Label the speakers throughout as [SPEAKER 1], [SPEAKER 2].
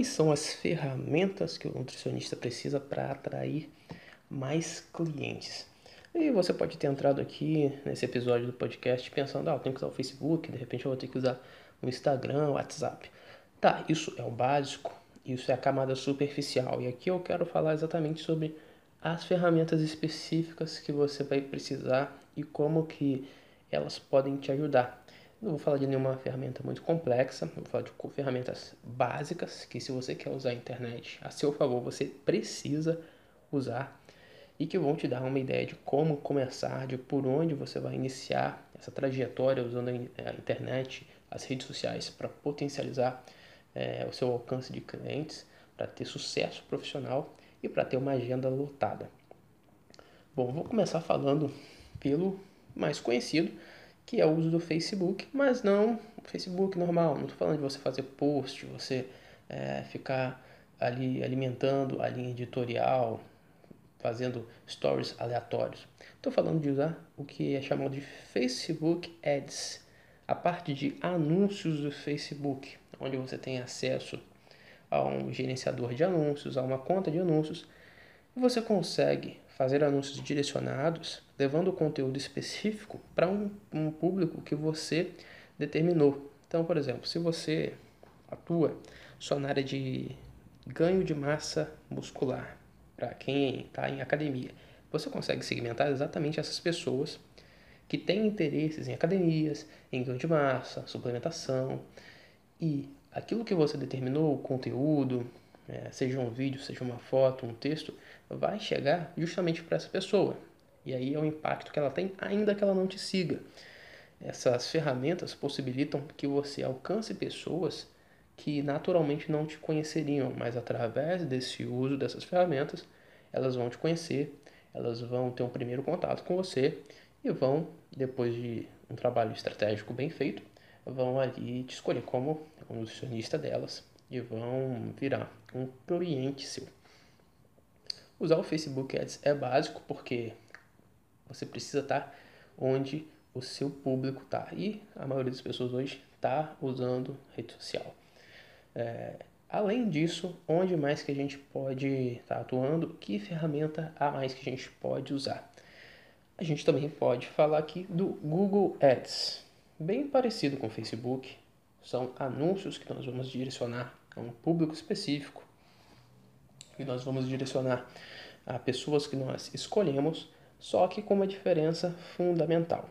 [SPEAKER 1] quais são as ferramentas que o nutricionista precisa para atrair mais clientes. E você pode ter entrado aqui nesse episódio do podcast pensando, ah, eu tenho que usar o Facebook, de repente eu vou ter que usar o Instagram, o WhatsApp. Tá, isso é o básico, isso é a camada superficial. E aqui eu quero falar exatamente sobre as ferramentas específicas que você vai precisar e como que elas podem te ajudar. Não vou falar de nenhuma ferramenta muito complexa, vou falar de ferramentas básicas que se você quer usar a internet a seu favor, você precisa usar e que vão te dar uma ideia de como começar, de por onde você vai iniciar essa trajetória usando a internet, as redes sociais para potencializar é, o seu alcance de clientes, para ter sucesso profissional e para ter uma agenda lotada. Bom, vou começar falando pelo mais conhecido, que é o uso do Facebook, mas não Facebook normal. Não estou falando de você fazer post, você é, ficar ali alimentando a linha editorial, fazendo stories aleatórios. Estou falando de usar o que é chamado de Facebook Ads, a parte de anúncios do Facebook, onde você tem acesso a um gerenciador de anúncios, a uma conta de anúncios, e você consegue fazer anúncios direcionados, levando conteúdo específico para um, um público que você determinou. Então, por exemplo, se você atua só na área de ganho de massa muscular, para quem está em academia. Você consegue segmentar exatamente essas pessoas que têm interesses em academias, em ganho de massa, suplementação e aquilo que você determinou, o conteúdo, é, seja um vídeo, seja uma foto, um texto, vai chegar justamente para essa pessoa. E aí é o impacto que ela tem, ainda que ela não te siga. Essas ferramentas possibilitam que você alcance pessoas que naturalmente não te conheceriam, mas através desse uso dessas ferramentas, elas vão te conhecer, elas vão ter um primeiro contato com você e vão, depois de um trabalho estratégico bem feito, vão ali te escolher como um nutricionista delas e vão virar um cliente seu. Usar o Facebook Ads é básico porque você precisa estar onde o seu público está. E a maioria das pessoas hoje está usando rede social. É, além disso, onde mais que a gente pode estar tá atuando? Que ferramenta a mais que a gente pode usar? A gente também pode falar aqui do Google Ads, bem parecido com o Facebook. São anúncios que nós vamos direcionar a um público específico e nós vamos direcionar a pessoas que nós escolhemos, só que com uma diferença fundamental.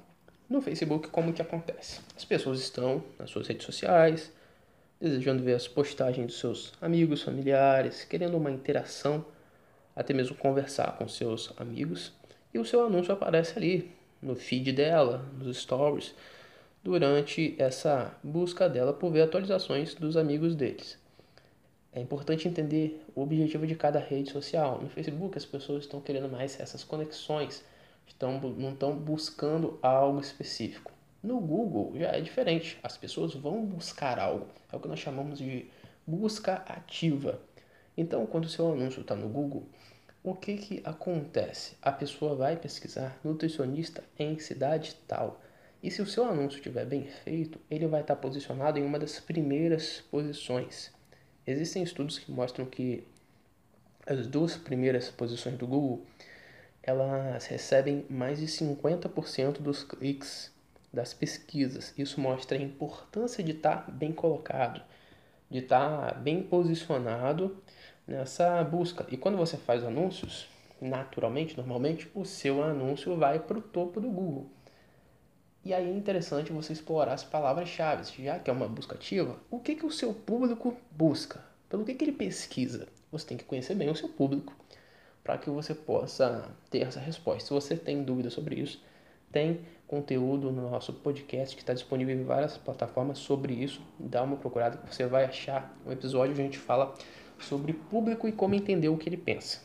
[SPEAKER 1] No Facebook, como que acontece? As pessoas estão nas suas redes sociais, desejando ver as postagens dos seus amigos, familiares, querendo uma interação, até mesmo conversar com seus amigos, e o seu anúncio aparece ali no feed dela, nos stories, durante essa busca dela por ver atualizações dos amigos deles. É importante entender o objetivo de cada rede social. No Facebook, as pessoas estão querendo mais essas conexões, estão, não estão buscando algo específico. No Google já é diferente. As pessoas vão buscar algo. É o que nós chamamos de busca ativa. Então, quando o seu anúncio está no Google, o que, que acontece? A pessoa vai pesquisar nutricionista em cidade tal. E se o seu anúncio estiver bem feito, ele vai estar tá posicionado em uma das primeiras posições. Existem estudos que mostram que as duas primeiras posições do Google elas recebem mais de 50% dos cliques das pesquisas. Isso mostra a importância de estar tá bem colocado, de estar tá bem posicionado nessa busca. E quando você faz anúncios, naturalmente, normalmente, o seu anúncio vai para o topo do Google. E aí é interessante você explorar as palavras-chave, já que é uma busca ativa, o que, que o seu público busca? Pelo que, que ele pesquisa? Você tem que conhecer bem o seu público para que você possa ter essa resposta. Se você tem dúvida sobre isso, tem conteúdo no nosso podcast que está disponível em várias plataformas sobre isso. Dá uma procurada que você vai achar um episódio onde a gente fala sobre público e como entender o que ele pensa.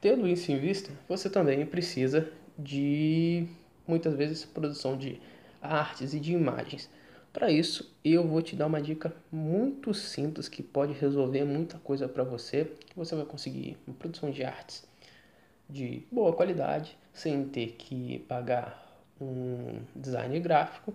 [SPEAKER 1] Tendo isso em vista, você também precisa de muitas vezes produção de artes e de imagens. Para isso, eu vou te dar uma dica muito simples que pode resolver muita coisa para você. Você vai conseguir uma produção de artes de boa qualidade, sem ter que pagar um design gráfico,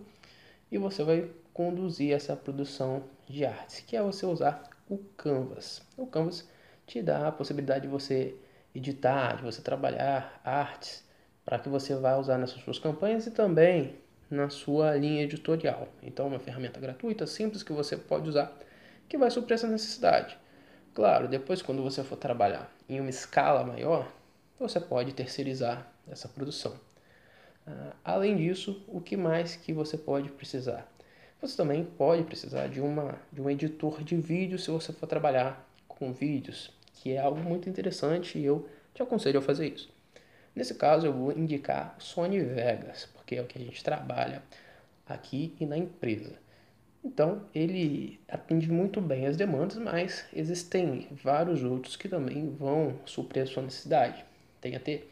[SPEAKER 1] e você vai conduzir essa produção de artes, que é você usar o Canvas. O Canvas te dá a possibilidade de você editar, de você trabalhar artes para que você vá usar nessas suas campanhas e também na sua linha editorial. Então, uma ferramenta gratuita, simples que você pode usar, que vai suprir essa necessidade. Claro, depois quando você for trabalhar em uma escala maior, você pode terceirizar essa produção. Uh, além disso, o que mais que você pode precisar? Você também pode precisar de, uma, de um editor de vídeo se você for trabalhar com vídeos, que é algo muito interessante e eu te aconselho a fazer isso. Nesse caso, eu vou indicar o Sony Vegas, porque é o que a gente trabalha aqui e na empresa. Então, ele atende muito bem as demandas, mas existem vários outros que também vão suprir a sua necessidade. Tem até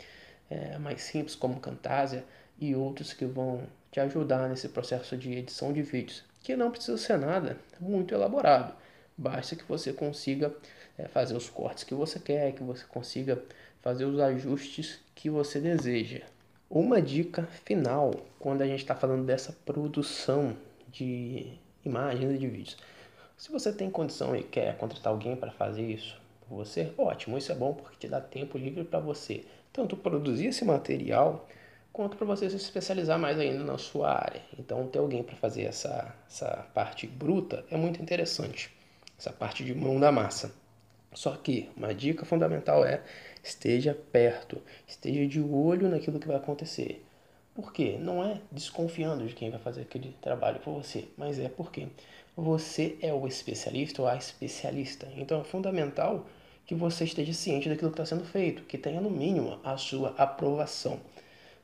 [SPEAKER 1] é, mais simples, como Camtasia, e outros que vão te ajudar nesse processo de edição de vídeos, que não precisa ser nada muito elaborado. Basta que você consiga é, fazer os cortes que você quer, que você consiga fazer os ajustes que você deseja. Uma dica final quando a gente está falando dessa produção de imagens e de vídeos. Se você tem condição e quer contratar alguém para fazer isso por você, ótimo, isso é bom porque te dá tempo livre para você tanto produzir esse material quanto para você se especializar mais ainda na sua área. Então, ter alguém para fazer essa, essa parte bruta é muito interessante, essa parte de mão da massa. Só que uma dica fundamental é esteja perto, esteja de olho naquilo que vai acontecer. Por quê? Não é desconfiando de quem vai fazer aquele trabalho por você, mas é porque você é o especialista ou a especialista. Então é fundamental que você esteja ciente daquilo que está sendo feito, que tenha no mínimo a sua aprovação.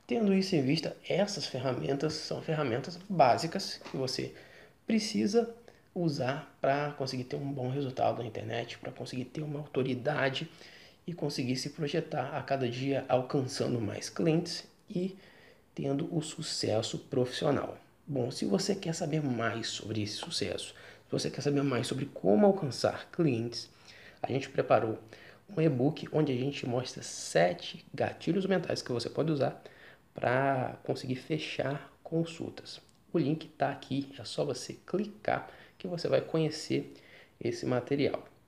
[SPEAKER 1] Tendo isso em vista, essas ferramentas são ferramentas básicas que você precisa usar para conseguir ter um bom resultado na internet, para conseguir ter uma autoridade e conseguir se projetar a cada dia alcançando mais clientes e tendo o sucesso profissional. Bom, se você quer saber mais sobre esse sucesso, se você quer saber mais sobre como alcançar clientes, a gente preparou um e-book onde a gente mostra sete gatilhos mentais que você pode usar para conseguir fechar consultas. O link está aqui, é só você clicar que você vai conhecer esse material.